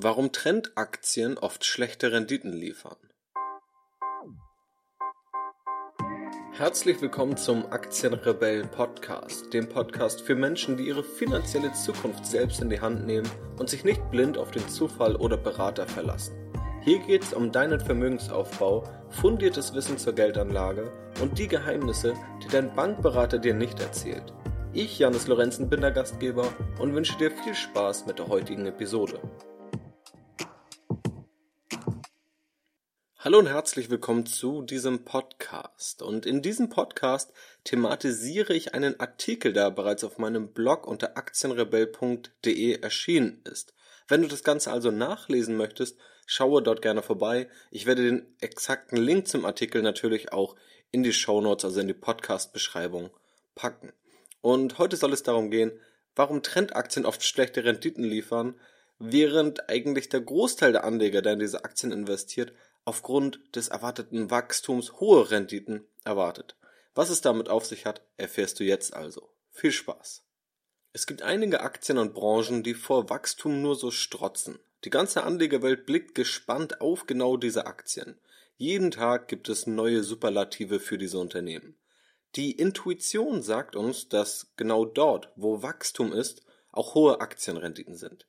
Warum Trendaktien oft schlechte Renditen liefern. Herzlich willkommen zum Aktienrebellen Podcast, dem Podcast für Menschen, die ihre finanzielle Zukunft selbst in die Hand nehmen und sich nicht blind auf den Zufall oder Berater verlassen. Hier geht es um deinen Vermögensaufbau, fundiertes Wissen zur Geldanlage und die Geheimnisse, die dein Bankberater dir nicht erzählt. Ich, Janis Lorenzen, bin der Gastgeber und wünsche dir viel Spaß mit der heutigen Episode. Hallo und herzlich willkommen zu diesem Podcast. Und in diesem Podcast thematisiere ich einen Artikel, der bereits auf meinem Blog unter aktienrebell.de erschienen ist. Wenn du das Ganze also nachlesen möchtest, schaue dort gerne vorbei. Ich werde den exakten Link zum Artikel natürlich auch in die Show Notes, also in die Podcast-Beschreibung packen. Und heute soll es darum gehen, warum Trendaktien oft schlechte Renditen liefern, während eigentlich der Großteil der Anleger, der in diese Aktien investiert, aufgrund des erwarteten Wachstums hohe Renditen erwartet. Was es damit auf sich hat, erfährst du jetzt also. Viel Spaß. Es gibt einige Aktien und Branchen, die vor Wachstum nur so strotzen. Die ganze Anlegerwelt blickt gespannt auf genau diese Aktien. Jeden Tag gibt es neue Superlative für diese Unternehmen. Die Intuition sagt uns, dass genau dort, wo Wachstum ist, auch hohe Aktienrenditen sind.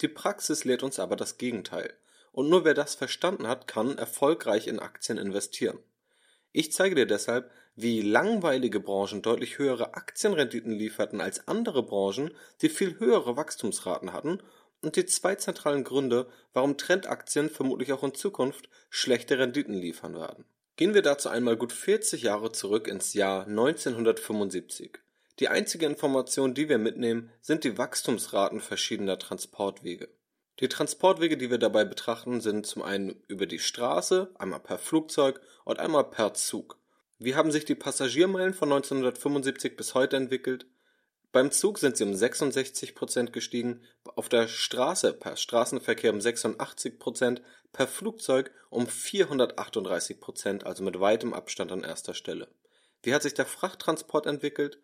Die Praxis lehrt uns aber das Gegenteil und nur wer das verstanden hat, kann erfolgreich in Aktien investieren. Ich zeige dir deshalb, wie langweilige Branchen deutlich höhere Aktienrenditen lieferten als andere Branchen, die viel höhere Wachstumsraten hatten und die zwei zentralen Gründe, warum Trendaktien vermutlich auch in Zukunft schlechte Renditen liefern werden. Gehen wir dazu einmal gut 40 Jahre zurück ins Jahr 1975. Die einzige Information, die wir mitnehmen, sind die Wachstumsraten verschiedener Transportwege. Die Transportwege, die wir dabei betrachten, sind zum einen über die Straße, einmal per Flugzeug und einmal per Zug. Wie haben sich die Passagiermeilen von 1975 bis heute entwickelt? Beim Zug sind sie um 66 Prozent gestiegen, auf der Straße per Straßenverkehr um 86 Prozent, per Flugzeug um 438 Prozent, also mit weitem Abstand an erster Stelle. Wie hat sich der Frachttransport entwickelt?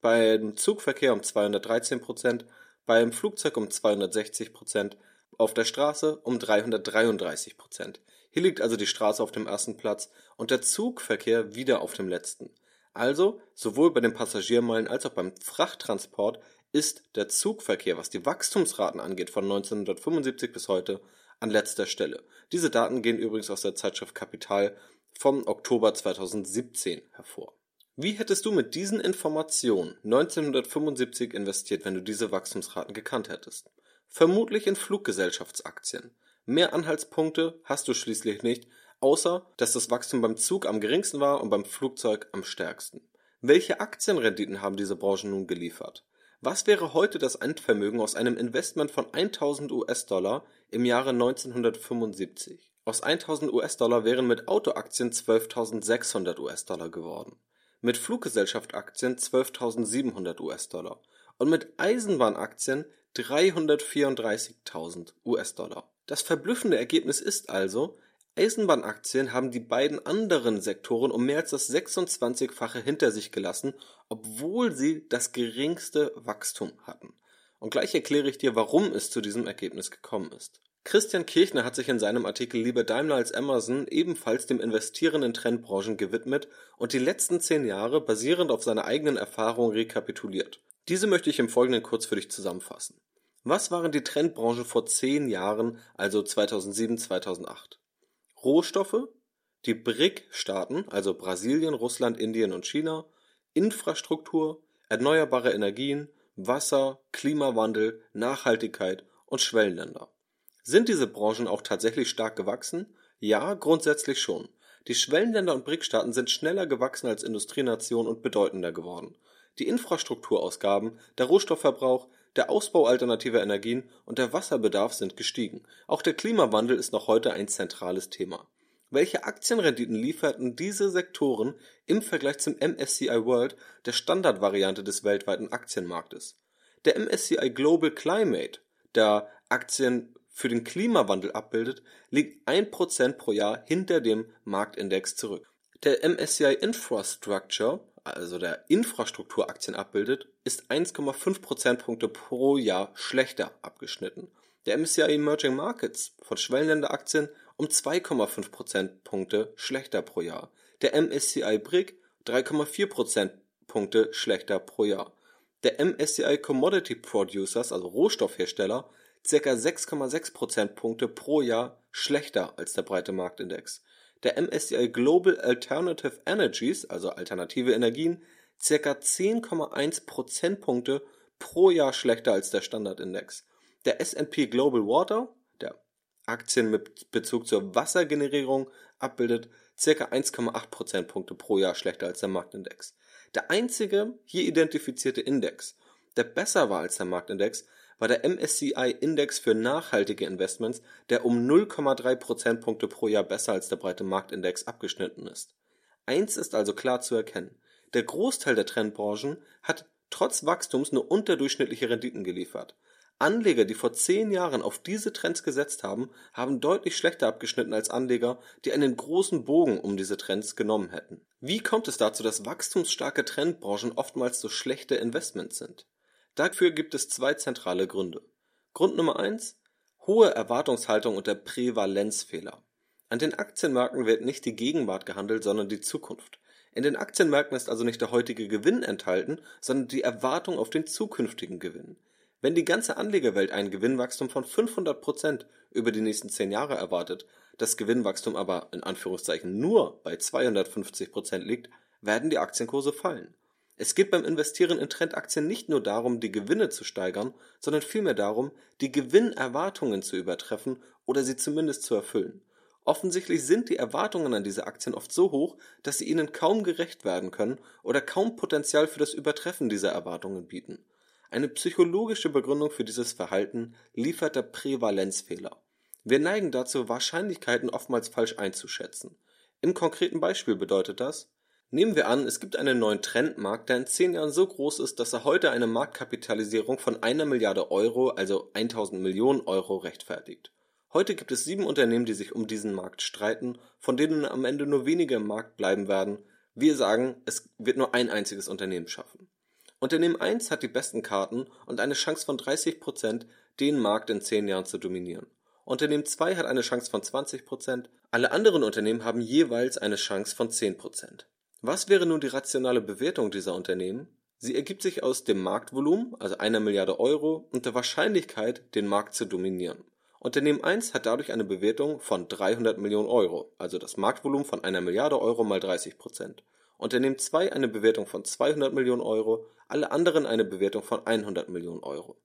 Beim Zugverkehr um 213 Prozent, beim Flugzeug um 260 Prozent, auf der Straße um 333 Prozent. Hier liegt also die Straße auf dem ersten Platz und der Zugverkehr wieder auf dem letzten. Also, sowohl bei den Passagiermeilen als auch beim Frachttransport ist der Zugverkehr, was die Wachstumsraten angeht, von 1975 bis heute an letzter Stelle. Diese Daten gehen übrigens aus der Zeitschrift Kapital vom Oktober 2017 hervor. Wie hättest du mit diesen Informationen 1975 investiert, wenn du diese Wachstumsraten gekannt hättest? Vermutlich in Fluggesellschaftsaktien. Mehr Anhaltspunkte hast du schließlich nicht, außer dass das Wachstum beim Zug am geringsten war und beim Flugzeug am stärksten. Welche Aktienrenditen haben diese Branchen nun geliefert? Was wäre heute das Endvermögen aus einem Investment von 1000 US-Dollar im Jahre 1975? Aus 1000 US-Dollar wären mit Autoaktien 12.600 US-Dollar geworden mit Fluggesellschaft-Aktien 12.700 US-Dollar und mit Eisenbahnaktien 334.000 US-Dollar. Das verblüffende Ergebnis ist also, Eisenbahnaktien haben die beiden anderen Sektoren um mehr als das 26-fache hinter sich gelassen, obwohl sie das geringste Wachstum hatten. Und gleich erkläre ich dir, warum es zu diesem Ergebnis gekommen ist. Christian Kirchner hat sich in seinem Artikel Lieber Daimler als Amazon ebenfalls dem Investieren in Trendbranchen gewidmet und die letzten zehn Jahre basierend auf seiner eigenen Erfahrung rekapituliert. Diese möchte ich im Folgenden kurz für dich zusammenfassen. Was waren die Trendbranchen vor zehn Jahren, also 2007, 2008? Rohstoffe, die BRIC-Staaten, also Brasilien, Russland, Indien und China, Infrastruktur, erneuerbare Energien, Wasser, Klimawandel, Nachhaltigkeit und Schwellenländer. Sind diese Branchen auch tatsächlich stark gewachsen? Ja, grundsätzlich schon. Die Schwellenländer und BRIC-Staaten sind schneller gewachsen als Industrienationen und bedeutender geworden. Die Infrastrukturausgaben, der Rohstoffverbrauch, der Ausbau alternativer Energien und der Wasserbedarf sind gestiegen. Auch der Klimawandel ist noch heute ein zentrales Thema. Welche Aktienrenditen lieferten diese Sektoren im Vergleich zum MSCI World, der Standardvariante des weltweiten Aktienmarktes? Der MSCI Global Climate, der Aktien für den Klimawandel abbildet, liegt ein Prozent pro Jahr hinter dem Marktindex zurück. Der MSCI Infrastructure, also der Infrastrukturaktien abbildet, ist 1,5 Prozentpunkte pro Jahr schlechter abgeschnitten. der MSCI Emerging Markets von Schwellenländeraktien um 2,5 Prozentpunkte schlechter pro Jahr, der MSCI BRIC 3,4 Prozentpunkte schlechter pro Jahr, der MSCI Commodity Producers, also Rohstoffhersteller, ca. 6,6 Prozentpunkte pro Jahr schlechter als der breite Marktindex, der MSCI Global Alternative Energies, also alternative Energien, ca. 10,1 Prozentpunkte pro Jahr schlechter als der Standardindex, der S&P Global Water, der Aktien mit Bezug zur Wassergenerierung abbildet, ca. 1,8 Prozentpunkte pro Jahr schlechter als der Marktindex. Der einzige hier identifizierte Index, der besser war als der Marktindex, war der MSCI Index für nachhaltige Investments, der um 0,3 Prozentpunkte pro Jahr besser als der breite Marktindex abgeschnitten ist. Eins ist also klar zu erkennen. Der Großteil der Trendbranchen hat trotz Wachstums nur unterdurchschnittliche Renditen geliefert. Anleger, die vor zehn Jahren auf diese Trends gesetzt haben, haben deutlich schlechter abgeschnitten als Anleger, die einen großen Bogen um diese Trends genommen hätten. Wie kommt es dazu, dass wachstumsstarke Trendbranchen oftmals so schlechte Investments sind? Dafür gibt es zwei zentrale Gründe. Grund Nummer eins: hohe Erwartungshaltung und der Prävalenzfehler. An den Aktienmärkten wird nicht die Gegenwart gehandelt, sondern die Zukunft. In den Aktienmärkten ist also nicht der heutige Gewinn enthalten, sondern die Erwartung auf den zukünftigen Gewinn. Wenn die ganze Anlegerwelt ein Gewinnwachstum von 500 Prozent über die nächsten zehn Jahre erwartet, das Gewinnwachstum aber in Anführungszeichen nur bei 250 Prozent liegt, werden die Aktienkurse fallen. Es geht beim Investieren in Trendaktien nicht nur darum, die Gewinne zu steigern, sondern vielmehr darum, die Gewinnerwartungen zu übertreffen oder sie zumindest zu erfüllen. Offensichtlich sind die Erwartungen an diese Aktien oft so hoch, dass sie ihnen kaum gerecht werden können oder kaum Potenzial für das Übertreffen dieser Erwartungen bieten. Eine psychologische Begründung für dieses Verhalten liefert der Prävalenzfehler. Wir neigen dazu, Wahrscheinlichkeiten oftmals falsch einzuschätzen. Im konkreten Beispiel bedeutet das, nehmen wir an, es gibt einen neuen Trendmarkt, der in zehn Jahren so groß ist, dass er heute eine Marktkapitalisierung von einer Milliarde Euro, also 1000 Millionen Euro, rechtfertigt. Heute gibt es sieben Unternehmen, die sich um diesen Markt streiten, von denen am Ende nur wenige im Markt bleiben werden. Wir sagen, es wird nur ein einziges Unternehmen schaffen. Unternehmen 1 hat die besten Karten und eine Chance von 30 Prozent, den Markt in 10 Jahren zu dominieren. Unternehmen 2 hat eine Chance von 20 Prozent, alle anderen Unternehmen haben jeweils eine Chance von 10 Prozent. Was wäre nun die rationale Bewertung dieser Unternehmen? Sie ergibt sich aus dem Marktvolumen, also einer Milliarde Euro, und der Wahrscheinlichkeit, den Markt zu dominieren. Unternehmen 1 hat dadurch eine Bewertung von 300 Millionen Euro, also das Marktvolumen von einer Milliarde Euro mal 30 Prozent. Unternehmen 2 eine Bewertung von 200 Millionen Euro, alle anderen eine Bewertung von 100 Millionen Euro.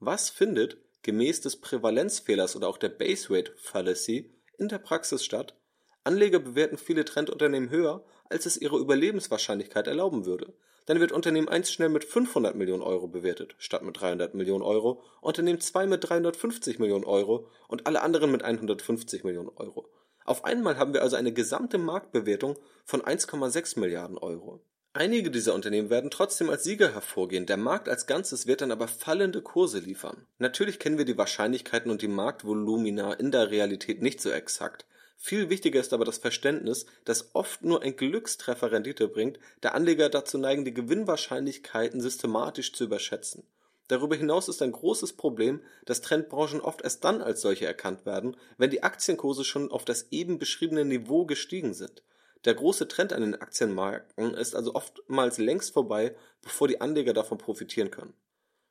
Was findet gemäß des Prävalenzfehlers oder auch der Base Rate Fallacy in der Praxis statt? Anleger bewerten viele Trendunternehmen höher, als es ihre Überlebenswahrscheinlichkeit erlauben würde. Dann wird Unternehmen 1 schnell mit 500 Millionen Euro bewertet, statt mit 300 Millionen Euro, Unternehmen 2 mit 350 Millionen Euro und alle anderen mit 150 Millionen Euro. Auf einmal haben wir also eine gesamte Marktbewertung von 1,6 Milliarden Euro. Einige dieser Unternehmen werden trotzdem als Sieger hervorgehen, der Markt als Ganzes wird dann aber fallende Kurse liefern. Natürlich kennen wir die Wahrscheinlichkeiten und die Marktvolumina in der Realität nicht so exakt. Viel wichtiger ist aber das Verständnis, dass oft nur ein Glückstreffer Rendite bringt, der Anleger dazu neigen, die Gewinnwahrscheinlichkeiten systematisch zu überschätzen. Darüber hinaus ist ein großes Problem, dass Trendbranchen oft erst dann als solche erkannt werden, wenn die Aktienkurse schon auf das eben beschriebene Niveau gestiegen sind. Der große Trend an den Aktienmärkten ist also oftmals längst vorbei, bevor die Anleger davon profitieren können.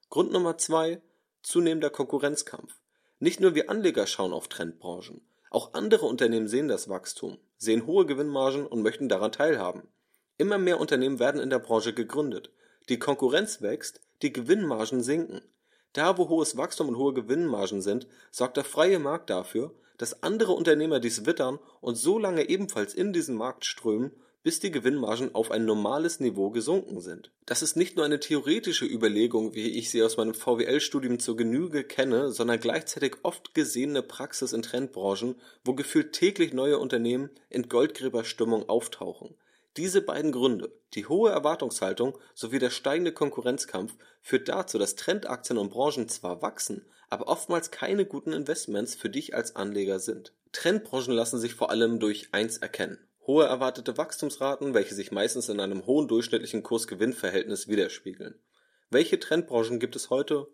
Grund Nummer zwei: zunehmender Konkurrenzkampf. Nicht nur wir Anleger schauen auf Trendbranchen. Auch andere Unternehmen sehen das Wachstum, sehen hohe Gewinnmargen und möchten daran teilhaben. Immer mehr Unternehmen werden in der Branche gegründet. Die Konkurrenz wächst, die Gewinnmargen sinken. Da, wo hohes Wachstum und hohe Gewinnmargen sind, sorgt der freie Markt dafür, dass andere Unternehmer dies wittern und so lange ebenfalls in diesen Markt strömen, bis die Gewinnmargen auf ein normales Niveau gesunken sind. Das ist nicht nur eine theoretische Überlegung, wie ich sie aus meinem VWL-Studium zur Genüge kenne, sondern gleichzeitig oft gesehene Praxis in Trendbranchen, wo gefühlt täglich neue Unternehmen in Goldgräberstimmung auftauchen. Diese beiden Gründe, die hohe Erwartungshaltung sowie der steigende Konkurrenzkampf, führt dazu, dass Trendaktien und Branchen zwar wachsen, aber oftmals keine guten Investments für dich als Anleger sind. Trendbranchen lassen sich vor allem durch eins erkennen. Hohe erwartete Wachstumsraten, welche sich meistens in einem hohen durchschnittlichen Kurs-Gewinn-Verhältnis widerspiegeln. Welche Trendbranchen gibt es heute?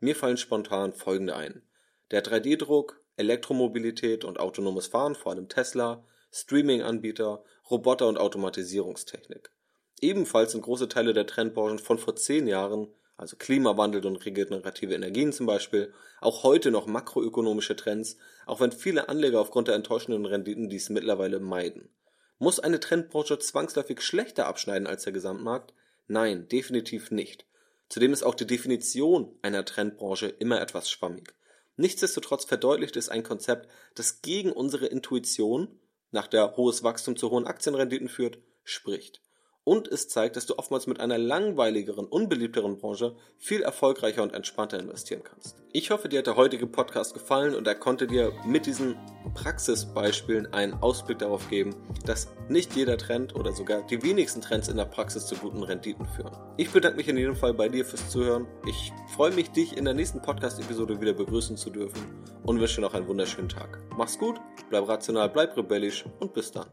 Mir fallen spontan folgende ein. Der 3D-Druck, Elektromobilität und autonomes Fahren, vor allem Tesla, Streaming-Anbieter, Roboter und Automatisierungstechnik. Ebenfalls sind große Teile der Trendbranchen von vor zehn Jahren, also Klimawandel und regenerative Energien zum Beispiel, auch heute noch makroökonomische Trends, auch wenn viele Anleger aufgrund der enttäuschenden Renditen dies mittlerweile meiden. Muss eine Trendbranche zwangsläufig schlechter abschneiden als der Gesamtmarkt? Nein, definitiv nicht. Zudem ist auch die Definition einer Trendbranche immer etwas schwammig. Nichtsdestotrotz verdeutlicht es ein Konzept, das gegen unsere Intuition, nach der hohes Wachstum zu hohen Aktienrenditen führt, spricht und es zeigt, dass du oftmals mit einer langweiligeren, unbeliebteren Branche viel erfolgreicher und entspannter investieren kannst. Ich hoffe, dir hat der heutige Podcast gefallen und er konnte dir mit diesen Praxisbeispielen einen Ausblick darauf geben, dass nicht jeder Trend oder sogar die wenigsten Trends in der Praxis zu guten Renditen führen. Ich bedanke mich in jedem Fall bei dir fürs Zuhören. Ich freue mich, dich in der nächsten Podcast-Episode wieder begrüßen zu dürfen und wünsche dir noch einen wunderschönen Tag. Mach's gut, bleib rational, bleib rebellisch und bis dann.